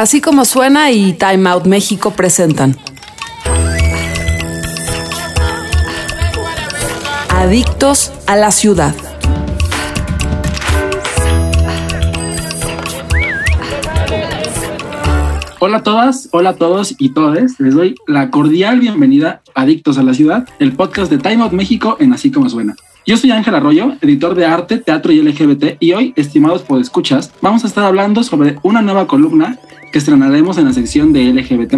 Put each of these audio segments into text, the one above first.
Así como suena y Time Out México presentan. Adictos a la ciudad. Hola a todas, hola a todos y todas. Les doy la cordial bienvenida a Adictos a la Ciudad, el podcast de Time Out México en Así Como Suena. Yo soy Ángel Arroyo, editor de arte, teatro y LGBT, y hoy, estimados podescuchas, vamos a estar hablando sobre una nueva columna que estrenaremos en la sección de LGBT,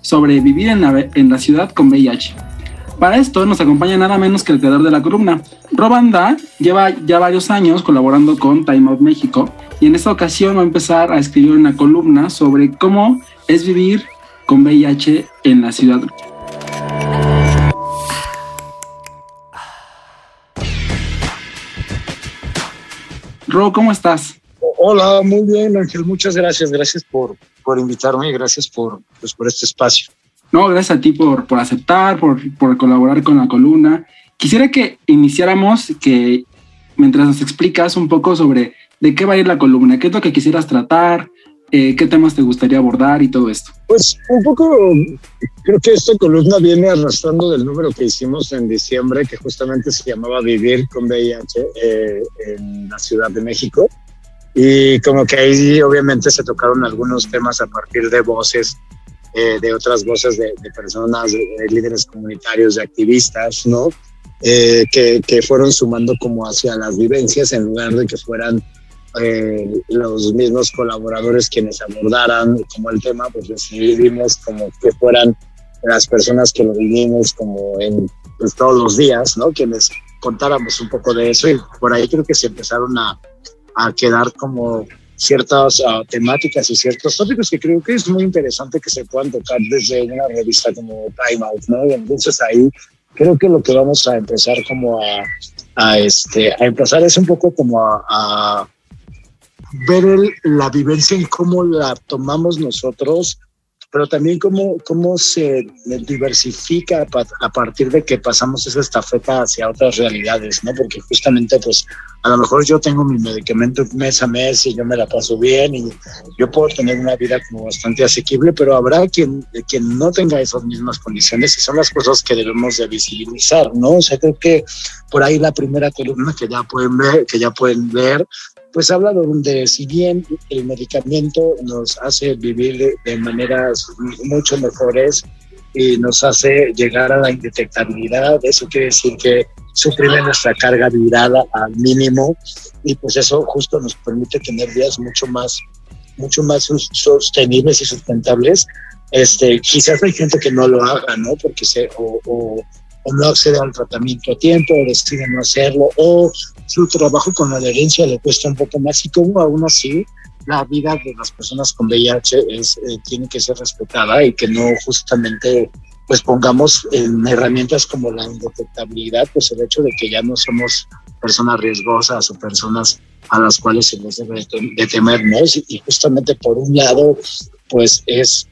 sobre vivir en la, en la ciudad con VIH. Para esto nos acompaña nada menos que el creador de la columna. Robanda lleva ya varios años colaborando con Time Out México y en esta ocasión va a empezar a escribir una columna sobre cómo es vivir con VIH en la ciudad. Ro, ¿cómo estás? Hola, muy bien, Ángel. Muchas gracias. Gracias por, por invitarme y gracias por, pues, por este espacio. No, gracias a ti por, por aceptar, por, por colaborar con la columna. Quisiera que iniciáramos, que mientras nos explicas un poco sobre de qué va a ir la columna, qué es lo que quisieras tratar, eh, qué temas te gustaría abordar y todo esto. Pues un poco, creo que esta columna viene arrastrando del número que hicimos en diciembre, que justamente se llamaba Vivir con VIH eh, en la Ciudad de México. Y como que ahí obviamente se tocaron algunos temas a partir de voces, eh, de otras voces de, personas, de, líderes comunitarios, de activistas, ¿no? que, que fueron sumando como hacia las vivencias en lugar de que fueran eh, los mismos colaboradores quienes abordaran como el tema, pues decidimos como que fueran las personas que lo vivimos como en pues, todos los días, ¿no? Quienes contáramos un poco de eso y por ahí creo que se empezaron a, a quedar como ciertas uh, temáticas y ciertos tópicos que creo que es muy interesante que se puedan tocar desde una revista como Time Out, ¿no? Y entonces ahí creo que lo que vamos a empezar como a, a este, a empezar es un poco como a, a ver la vivencia en cómo la tomamos nosotros, pero también cómo, cómo se diversifica a partir de que pasamos esa estafeta hacia otras realidades, ¿no? Porque justamente, pues, a lo mejor yo tengo mi medicamento mes a mes y yo me la paso bien y yo puedo tener una vida como bastante asequible, pero habrá quien, quien no tenga esas mismas condiciones y son las cosas que debemos de visibilizar, ¿no? O sea, creo que por ahí la primera columna que ya pueden ver, que ya pueden ver pues habla donde si bien el medicamento nos hace vivir de, maneras mucho mejores y nos hace llegar a la indetectabilidad, eso quiere decir que suprime nuestra carga viral al mínimo y pues eso justo nos permite tener días mucho más mucho más sostenibles y sustentables. Este, quizás hay gente que no lo haga, ¿no? Porque se, o o no accede al tratamiento a tiempo, o decide no hacerlo, o su trabajo con la adherencia le cuesta un poco más y como aún así la vida de las personas con VIH es, eh, tiene que ser respetada y que no justamente pues pongamos en herramientas como la indetectabilidad, pues el hecho de que ya no somos personas riesgosas o personas a las cuales se les debe de temer, ¿no? Y justamente por un lado, pues es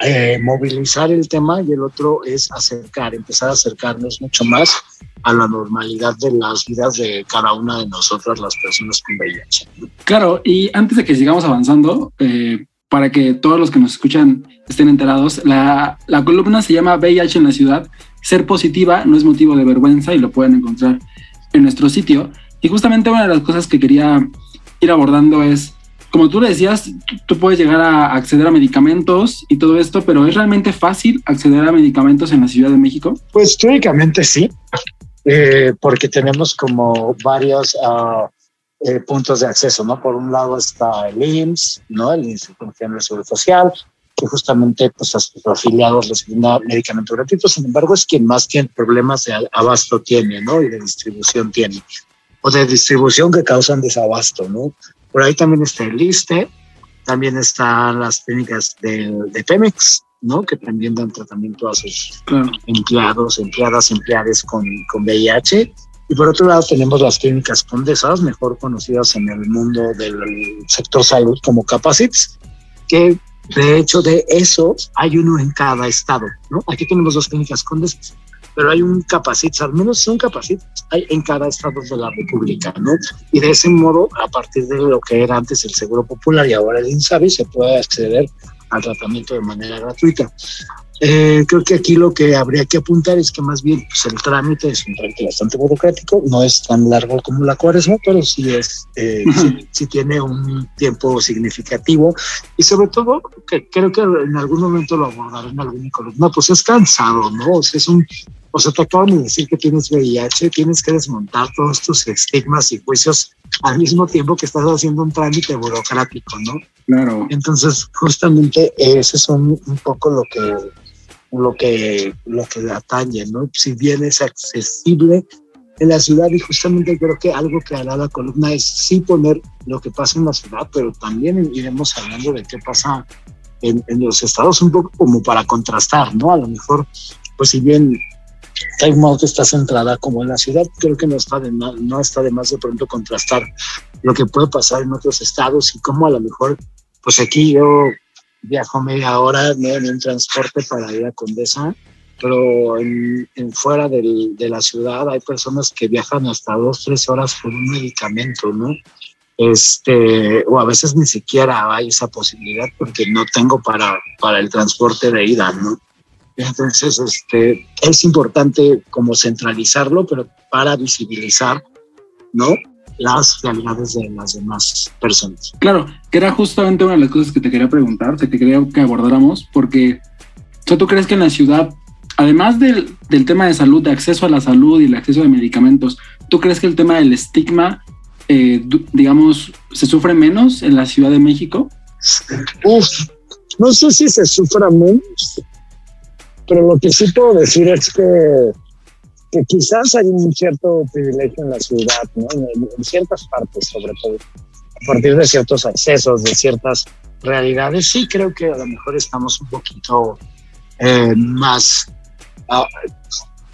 eh, movilizar el tema y el otro es acercar, empezar a acercarnos mucho más a la normalidad de las vidas de cada una de nosotras, las personas con VIH. Claro, y antes de que sigamos avanzando, eh, para que todos los que nos escuchan estén enterados, la, la columna se llama VIH en la ciudad. Ser positiva no es motivo de vergüenza y lo pueden encontrar en nuestro sitio. Y justamente una de las cosas que quería ir abordando es como tú decías, tú puedes llegar a acceder a medicamentos y todo esto, pero ¿es realmente fácil acceder a medicamentos en la Ciudad de México? Pues teóricamente sí, eh, porque tenemos como varios uh, puntos de acceso, ¿no? Por un lado está el IMSS, ¿no? El Instituto Nacional de Seguridad Social, que justamente pues, a sus afiliados les brinda medicamentos gratuitos, sin embargo es quien más tiene problemas de abasto tiene, ¿no? Y de distribución tiene, o de distribución que causan desabasto, ¿no? Por ahí también está el ISTE, también están las clínicas de, de Pemex, ¿no? Que también dan tratamiento a sus empleados, empleadas, empleados con, con VIH. Y por otro lado tenemos las clínicas condesas, mejor conocidas en el mundo del sector salud como Capacits, que de hecho de eso hay uno en cada estado, ¿no? Aquí tenemos dos clínicas condesas pero hay un capacit, al menos un capacit hay en cada estado de la República, ¿no? Y de ese modo, a partir de lo que era antes el Seguro Popular y ahora el INSABI, se puede acceder al tratamiento de manera gratuita. Eh, creo que aquí lo que habría que apuntar es que más bien pues, el trámite es un trámite bastante burocrático, no es tan largo como la cuaresma, pero sí es, eh, sí, tiene un tiempo significativo y sobre todo, que creo que en algún momento lo abordaré en algún columna, pues es cansado, ¿no? O sea, es un, o sea, te acaban de decir que tienes VIH, tienes que desmontar todos tus estigmas y juicios al mismo tiempo que estás haciendo un trámite burocrático, ¿no? Claro. Entonces, justamente ese es un, un poco lo que lo que, lo que atañe, ¿no? Si bien es accesible en la ciudad y justamente creo que algo que hará la columna es sí poner lo que pasa en la ciudad, pero también iremos hablando de qué pasa en, en los estados un poco como para contrastar, ¿no? A lo mejor, pues si bien Time Out está centrada como en la ciudad, creo que no está, de, no, no está de más de pronto contrastar lo que puede pasar en otros estados y cómo a lo mejor, pues aquí yo viajo media hora en un transporte para ir a Condesa, pero en, fuera del, de la ciudad hay personas que viajan hasta dos, tres horas por un medicamento, ¿no? Este, o a veces ni siquiera hay esa posibilidad porque no tengo para, para el transporte de ida, ¿no? Entonces, este, es importante como centralizarlo, pero para visibilizar, ¿no? las realidades de las demás personas. Claro, que era justamente una de las cosas que te quería preguntar, que te quería que abordáramos, porque ¿tú crees que en la ciudad, además del, del, tema de salud, de acceso a la salud y el acceso a medicamentos, ¿tú crees que el tema del estigma, eh, digamos, se sufre menos en la Ciudad de México? Uf, no sé si se sufra menos, pero lo que sí puedo decir es que que quizás hay un cierto privilegio en la ciudad, ¿no? en, ciertas partes sobre todo, a partir de ciertos accesos, de ciertas realidades, sí creo que a lo mejor estamos un poquito eh, más, uh,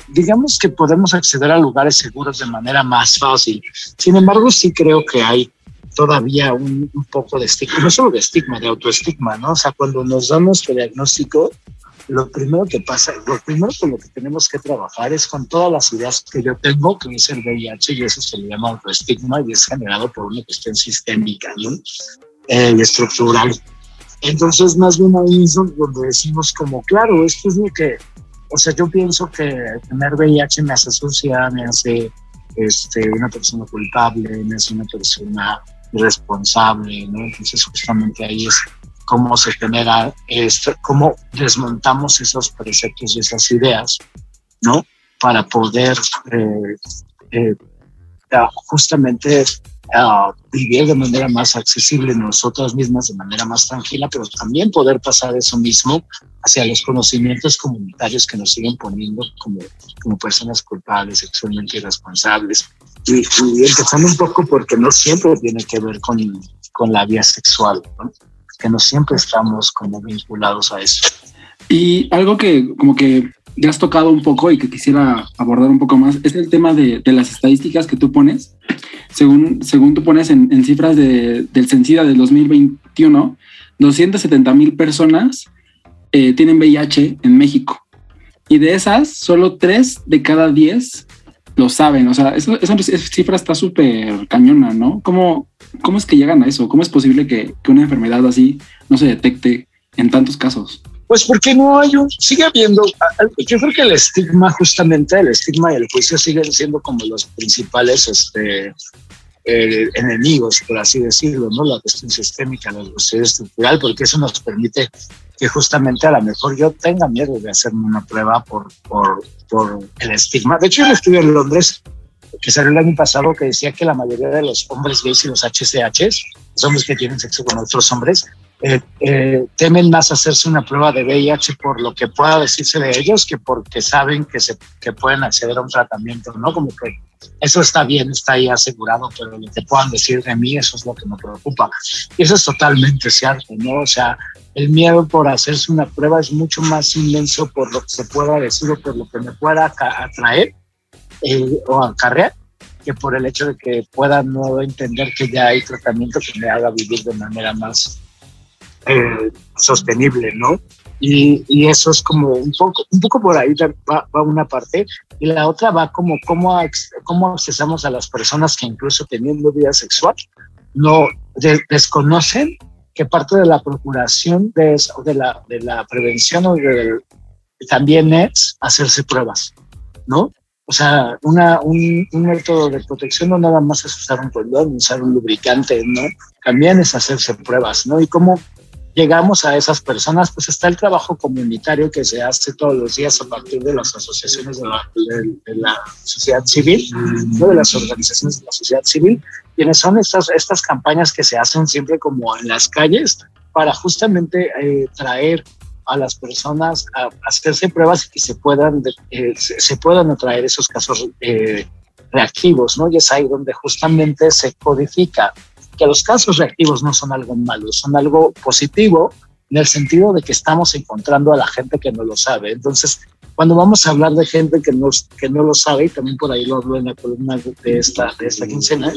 digamos que podemos acceder a lugares seguros de manera más fácil. Sin embargo, sí creo que hay todavía un, un poco de estigma, no solo de estigma, de autoestigma, ¿no? O sea, cuando nos damos el diagnóstico, lo primero que pasa, lo primero con lo que tenemos que trabajar es con todas las ideas que yo tengo, que es el VIH, y eso se le llama autoestigma y es generado por una cuestión sistémica ¿no? Eh, y estructural. Entonces, más bien ahí es donde decimos como, claro, esto es lo que, o sea, yo pienso que tener VIH me hace sucia, me hace este, una persona culpable, me hace una persona irresponsable, ¿no? Entonces, justamente ahí es cómo se genera esto, cómo desmontamos esos preceptos y esas ideas, ¿no? Para poder eh, eh, justamente uh, vivir de manera más accesible nosotras mismas, de manera más tranquila, pero también poder pasar eso mismo hacia los conocimientos comunitarios que nos siguen poniendo como, como personas culpables, sexualmente irresponsables. Y, y empezando un poco porque no siempre tiene que ver con, con la vía sexual, ¿no? Que no siempre estamos como vinculados a eso. Y algo que como que ya has tocado un poco y que quisiera abordar un poco más es el tema de, de las estadísticas que tú pones. Según, según tú pones en, cifras de, del Censida del 2021, 270 mil personas eh, tienen VIH en México. Y de esas, solo 3 de cada 10 lo saben. O sea, esa, esa cifra está súper cañona, ¿no? ¿Cómo, ¿Cómo es que llegan a eso? ¿Cómo es posible que, que, una enfermedad así no se detecte en tantos casos? Pues porque no hay un, sigue habiendo, yo creo que el estigma, justamente el estigma y el juicio siguen siendo como los principales este, eh, enemigos, por así decirlo, ¿no? La cuestión sistémica, la cuestión estructural, porque eso nos permite que justamente a lo mejor yo tenga miedo de hacerme una prueba por, por, el estigma. De hecho, yo estuve en Londres que salió el año pasado que decía que la mayoría de los hombres gays y los HCHs, los hombres que tienen sexo con otros hombres, eh, eh, temen más hacerse una prueba de VIH por lo que pueda decirse de ellos que porque saben que, se, que pueden acceder a un tratamiento, ¿no? Como que eso está bien, está ahí asegurado, pero lo que puedan decir de mí, eso es lo que me preocupa. Y eso es totalmente cierto, ¿no? O sea, el miedo por hacerse una prueba es mucho más inmenso por lo que se pueda decir o por lo que me pueda atraer eh, o acarrear que por el hecho de que pueda no entender que ya hay tratamiento que me haga vivir de manera más eh, sostenible, ¿no? Y, y, eso es como un poco, un poco por ahí va, va, una parte y la otra va como cómo, cómo accesamos a las personas que incluso teniendo vida sexual no desconocen que parte de la procuración de, eso, de, la, de la prevención o de, también es hacerse pruebas, ¿no? O sea, una, un, un, método de protección no nada más es usar un condón, usar un lubricante, ¿no? También es hacerse pruebas, ¿no? Y cómo llegamos a esas personas, pues está el trabajo comunitario que se hace todos los días a partir de las asociaciones de la, de, la sociedad civil, ¿no? de las organizaciones de la sociedad civil, quienes son estas, estas campañas que se hacen siempre como en las calles para justamente eh, traer a las personas a, hacerse pruebas y que se puedan, eh, se, puedan atraer esos casos eh, reactivos, ¿no? Y es ahí donde justamente se codifica que los casos reactivos no son algo malo, son algo positivo en el sentido de que estamos encontrando a la gente que no lo sabe. Entonces, cuando vamos a hablar de gente que no, que no lo sabe, y también por ahí lo hablo en la columna de esta, de esta quincena,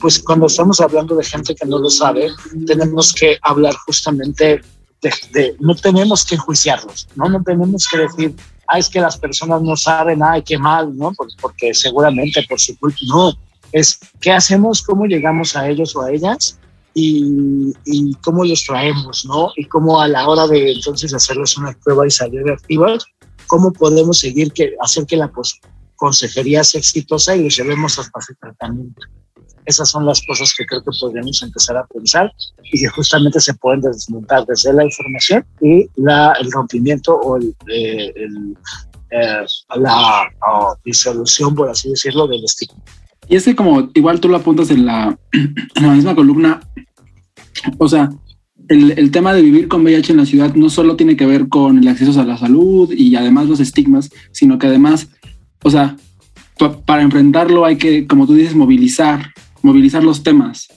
pues cuando estamos hablando de gente que no lo sabe, tenemos que hablar justamente de, no tenemos que enjuiciarlos, ¿no? No tenemos que decir, ah, es que las personas no saben, ay, qué mal, ¿no? Porque, porque seguramente por su culpa, no es qué hacemos, cómo llegamos a ellos o a ellas y, cómo los traemos, ¿no? Y cómo a la hora de entonces hacerles una prueba y salir activos, cómo podemos seguir que hacer que la consejería sea exitosa y los llevemos hasta su tratamiento. Esas son las cosas que creo que podríamos empezar a pensar y que justamente se pueden desmontar desde la información y la, el rompimiento o eh, eh, la disolución, por así decirlo, del estigma. Y es que como igual tú lo apuntas en la, misma columna, o sea, el, tema de vivir con VIH en la ciudad no solo tiene que ver con el acceso a la salud y además los estigmas, sino que además, o sea, para enfrentarlo hay que, como tú dices, movilizar, movilizar los temas,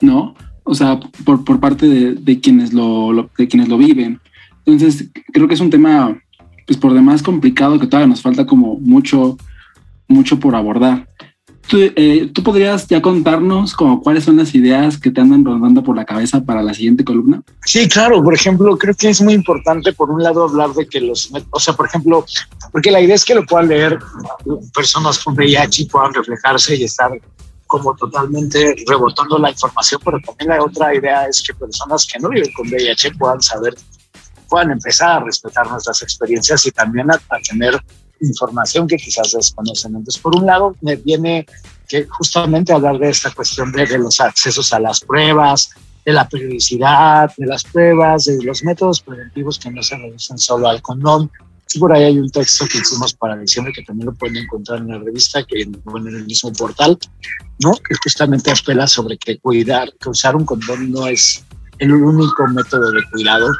¿no? O sea, por, por parte de, de quienes lo, de quienes lo viven. Entonces, creo que es un tema, pues por demás complicado que todavía nos falta como mucho, mucho por abordar. Eh, ¿Tú, podrías ya contarnos como cuáles son las ideas que te andan rondando por la cabeza para la siguiente columna? Sí, claro. Por ejemplo, creo que es muy importante, por un lado, hablar de que los, o sea, por ejemplo, porque la idea es que lo puedan leer personas con VIH y puedan reflejarse y estar como totalmente rebotando la información, pero también la otra idea es que personas que no viven con VIH puedan saber, puedan empezar a respetar nuestras experiencias y también a, a tener información que quizás desconocen. Entonces, por un lado, me viene que justamente hablar de esta cuestión de, los accesos a las pruebas, de la periodicidad de las pruebas, de los métodos preventivos que no se reducen solo al condón. Por ahí hay un texto que hicimos para diciembre que también lo pueden encontrar en la revista, que bueno, en el mismo portal, ¿no? Que justamente apela sobre que cuidar, que usar un condón no es el único método de cuidado,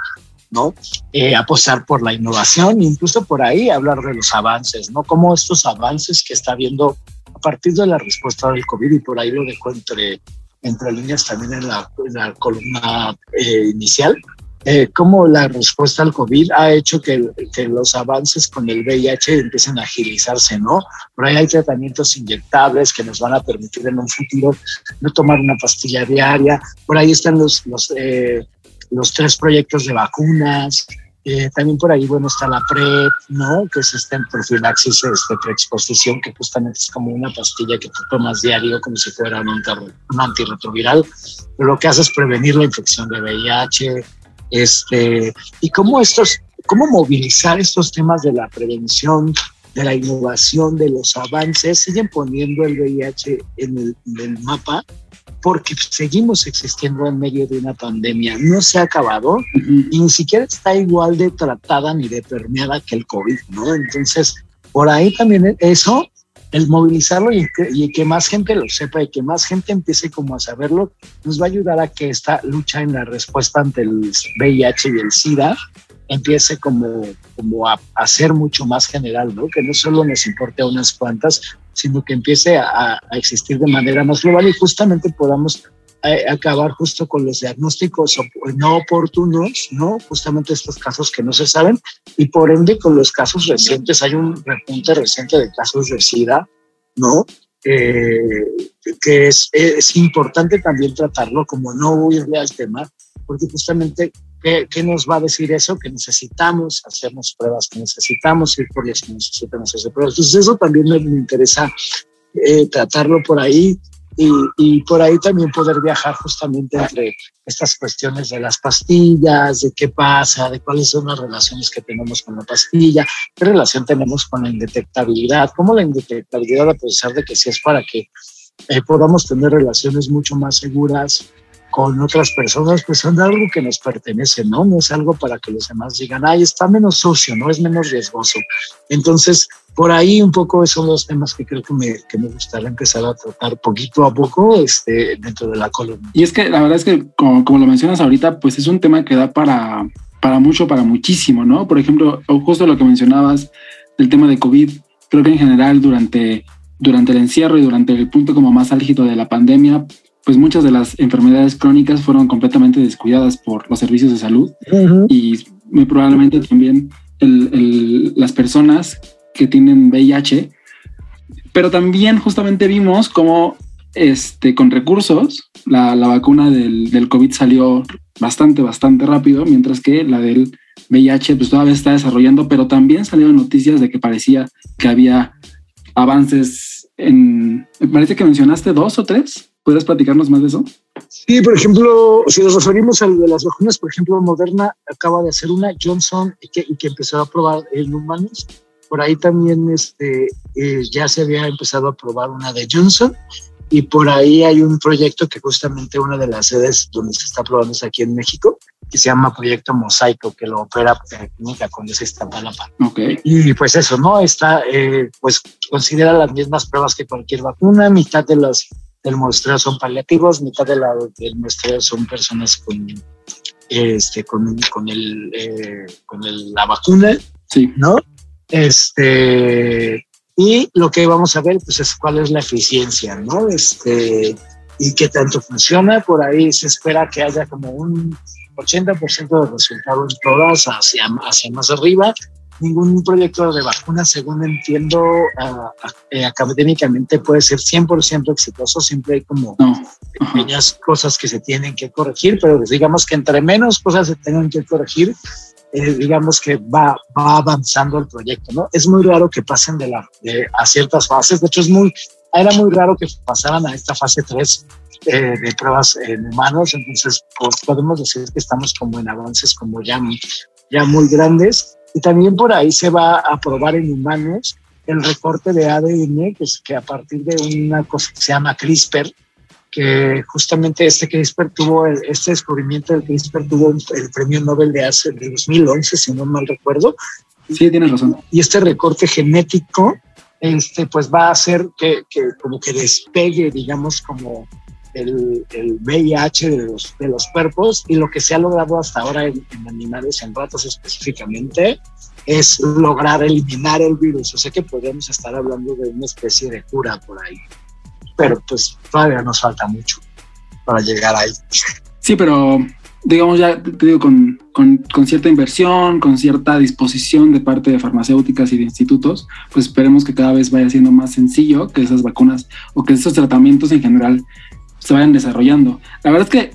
¿no? Eh, apostar por la innovación, incluso por ahí hablar de los avances, ¿no? Como estos avances que está viendo a partir de la respuesta del COVID, y por ahí lo dejo entre, entre líneas también en la, columna eh, inicial, eh, cómo la respuesta al COVID ha hecho que, que, los avances con el VIH empiecen a agilizarse, ¿no? Por ahí hay tratamientos inyectables que nos van a permitir en un futuro no tomar una pastilla diaria. Por ahí están los, los eh, los tres proyectos de vacunas. Eh, también por ahí, bueno, está la PrEP, ¿no? Que es esta profilaxis, este, preexposición, que justamente es como una pastilla que tú tomas diario como si fuera un, un antirretroviral. Pero lo que hace es prevenir la infección de VIH. Este, y cómo estos, cómo movilizar estos temas de la prevención, de la innovación, de los avances, siguen poniendo el VIH en el mapa porque seguimos existiendo en medio de una pandemia. No se ha acabado y ni siquiera está igual de tratada ni de permeada que el COVID, ¿no? Entonces, por ahí también eso, el movilizarlo y que, más gente lo sepa y que más gente empiece como a saberlo, nos va a ayudar a que esta lucha en la respuesta ante el VIH y el SIDA empiece como, como a, a, ser mucho más general, ¿no? Que no solo nos importe a unas cuantas, sino que empiece a, existir de manera más global y justamente podamos eh, acabar justo con los diagnósticos no oportunos, ¿no? Justamente estos casos que no se saben y por ende con los casos recientes, hay un repunte reciente de casos de SIDA, ¿no? Eh, que es, es importante también tratarlo como no huirle al tema, porque justamente ¿Qué, ¿Qué, nos va a decir eso? Que necesitamos hacernos pruebas, que necesitamos ir por los que necesitamos hacer pruebas. Entonces eso también me interesa eh, tratarlo por ahí y, y, por ahí también poder viajar justamente entre estas cuestiones de las pastillas, de qué pasa, de cuáles son las relaciones que tenemos con la pastilla, qué relación tenemos con la indetectabilidad, cómo la indetectabilidad, a pesar de que sí es para que eh, podamos tener relaciones mucho más seguras con otras personas, pues son algo que nos pertenece, ¿no? No es algo para que los demás digan, ay, está menos sucio, no es menos riesgoso. Entonces, por ahí un poco son los temas que creo que me, que me gustaría empezar a tratar poquito a poco este, dentro de la columna. Y es que la verdad es que, como, como lo mencionas ahorita, pues es un tema que da para, para mucho, para muchísimo, ¿no? Por ejemplo, justo lo que mencionabas del tema de COVID, creo que en general durante, durante el encierro y durante el punto como más álgido de la pandemia, pues muchas de las enfermedades crónicas fueron completamente descuidadas por los servicios de salud uh -huh. y muy probablemente también el, el, las personas que tienen VIH, pero también justamente vimos cómo este, con recursos la, la vacuna del, del, COVID salió bastante, bastante rápido, mientras que la del VIH pues todavía está desarrollando, pero también salieron noticias de que parecía que había avances en, me parece que mencionaste dos o tres. ¿Puedes platicarnos más de eso? Sí, por ejemplo, si nos referimos a de las vacunas, por ejemplo, Moderna acaba de hacer una, Johnson, y que, y que empezó a probar en humanos. Por ahí también este, eh, ya se había empezado a probar una de Johnson. Y por ahí hay un proyecto que justamente una de las sedes donde se está probando es aquí en México, que se llama Proyecto Mosaico, que lo opera Clínica Condesa Iztapalapa. Okay. Y pues eso, ¿no? Está, eh, pues considera las mismas pruebas que cualquier vacuna, mitad de las del muestreo son paliativos, mitad de la, del muestreo son personas con, este, con, con, el, eh, con el, la vacuna, sí. ¿no? Este, y lo que vamos a ver pues es cuál es la eficiencia, ¿no? Este, y qué tanto funciona. Por ahí se espera que haya como un 80% de resultado en todas hacia, hacia más arriba ningún proyecto de vacuna, según entiendo, uh, académicamente puede ser 100% exitoso, siempre hay como no. pequeñas cosas que se tienen que corregir, pero digamos que entre menos cosas se tengan que corregir, eh, digamos que va, va avanzando el proyecto, ¿no? Es muy raro que pasen de la, de, a ciertas fases, de hecho es muy, era muy raro que pasaran a esta fase 3 eh, de pruebas en humanos, entonces pues, podemos decir que estamos como en avances como ya, ya muy grandes y también por ahí se va a probar en humanos el recorte de ADN, que, es que a partir de una cosa que se llama CRISPR, que justamente este CRISPR tuvo, el, este descubrimiento del CRISPR tuvo el premio Nobel de hace de 2011, si no mal recuerdo. Sí, tienes razón. Y este recorte genético, este, pues va a hacer que, que como que despegue, digamos, como el, el, VIH de los, de los cuerpos y lo que se ha logrado hasta ahora en, en, animales, en ratas específicamente, es lograr eliminar el virus. O sea que podríamos estar hablando de una especie de cura por ahí. Pero pues todavía nos falta mucho para llegar ahí. Sí, pero digamos ya, te digo, con, con, con, cierta inversión, con cierta disposición de parte de farmacéuticas y de institutos, pues esperemos que cada vez vaya siendo más sencillo que esas vacunas o que esos tratamientos en general se vayan desarrollando. La verdad es que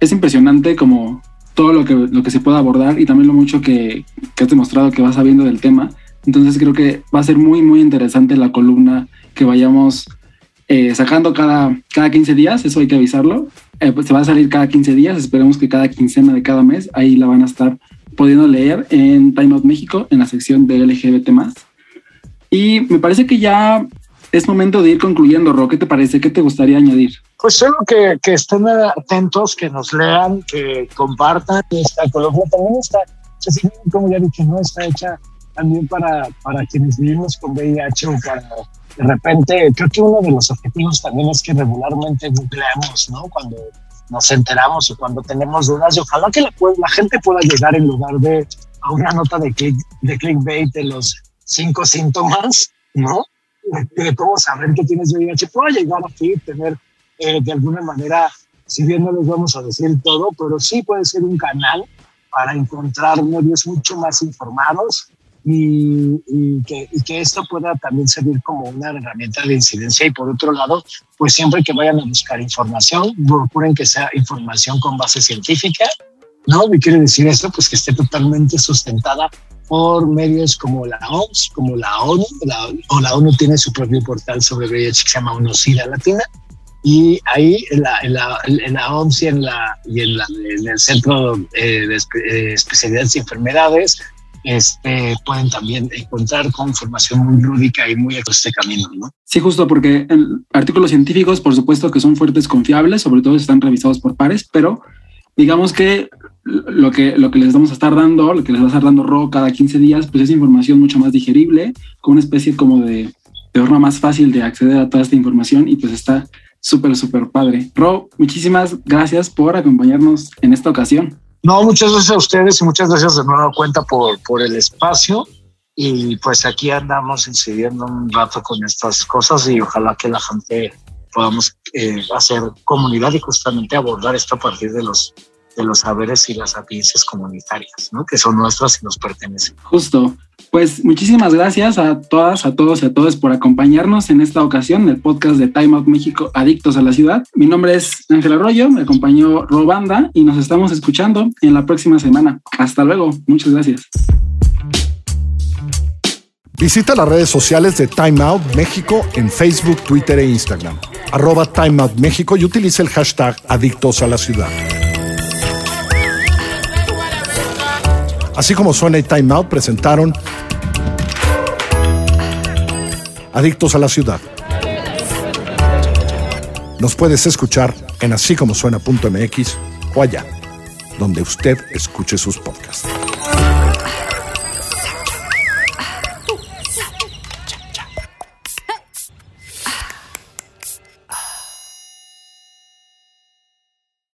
es impresionante como todo lo que, lo que se puede abordar y también lo mucho que, que has demostrado que vas sabiendo del tema. Entonces creo que va a ser muy, muy interesante la columna que vayamos eh, sacando cada, cada 15 días, eso hay que avisarlo. Eh, pues se va a salir cada 15 días, esperemos que cada quincena de cada mes, ahí la van a estar pudiendo leer en Time Out México, en la sección de LGBT+. Y me parece que ya es momento de ir concluyendo, Ro. ¿Qué te parece? ¿Qué te gustaría añadir? Pues solo que, que estén atentos, que nos lean, que compartan. Esta columna también está, como ya dije, no está hecha también para, para quienes vivimos con VIH o para de repente, creo que uno de los objetivos también es que regularmente googleamos, ¿no? Cuando nos enteramos o cuando tenemos dudas y ojalá que la, la gente pueda llegar en lugar de a una nota de, click, de clickbait de los cinco síntomas, ¿no? De cómo saber que tienes VIH, pueda llegar aquí, tener eh, de alguna manera, si bien no les vamos a decir todo, pero sí puede ser un canal para encontrar medios mucho más informados y, y, que, y, que, esto pueda también servir como una herramienta de incidencia. Y por otro lado, pues siempre que vayan a buscar información, procuren que sea información con base científica ¿no? ¿Qué quiere decir eso? Pues que esté totalmente sustentada por medios como la OMS, como la ONU, o la ONU tiene su propio portal sobre VIH que se llama UNOSIDA Latina, y ahí en la, en la, en la OMS y en, la, y en, la, en el Centro eh, de eh, Especialidades y Enfermedades este, pueden también encontrar con información muy lúdica y muy este camino, ¿no? Sí, justo porque en artículos científicos, por supuesto que son fuertes, confiables, sobre todo están revisados por pares, pero digamos que lo que, lo que les vamos a estar dando, lo que les va a estar dando Ro cada 15 días, pues es información mucho más digerible, con una especie como de, forma más fácil de acceder a toda esta información y pues está súper, súper padre. Ro, muchísimas gracias por acompañarnos en esta ocasión. No, muchas gracias a ustedes y muchas gracias de nuevo cuenta por, por el espacio. Y pues aquí andamos incidiendo un rato con estas cosas y ojalá que la gente podamos eh, hacer comunidad y justamente abordar esto a partir de los de los saberes y las sapiencias comunitarias, ¿no? que son nuestras y nos pertenecen. Justo. Pues muchísimas gracias a todas, a todos y a todos por acompañarnos en esta ocasión en el podcast de Time Out México Adictos a la Ciudad. Mi nombre es Ángel Arroyo, me acompañó Robanda y nos estamos escuchando en la próxima semana. Hasta luego. Muchas gracias. Visita las redes sociales de Time Out México en Facebook, Twitter e Instagram. Arroba Time Out México y utiliza el hashtag Adictos a la Ciudad. Así como suena y Time Out presentaron Adictos a la Ciudad. Nos puedes escuchar en así como suena.mx o allá, donde usted escuche sus podcasts.